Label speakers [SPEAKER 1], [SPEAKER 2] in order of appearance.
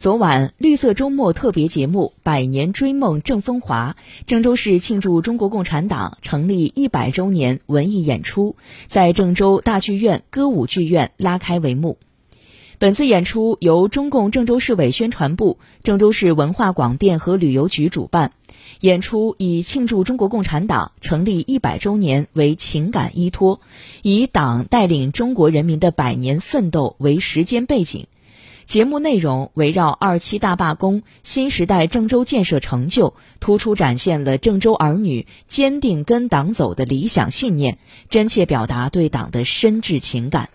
[SPEAKER 1] 昨晚，绿色周末特别节目《百年追梦正风华》郑州市庆祝中国共产党成立一百周年文艺演出在郑州大剧院歌舞剧院拉开帷幕。本次演出由中共郑州市委宣传部、郑州市文化广电和旅游局主办。演出以庆祝中国共产党成立一百周年为情感依托，以党带领中国人民的百年奋斗为时间背景。节目内容围绕二七大罢工、新时代郑州建设成就，突出展现了郑州儿女坚定跟党走的理想信念，真切表达对党的深挚情感。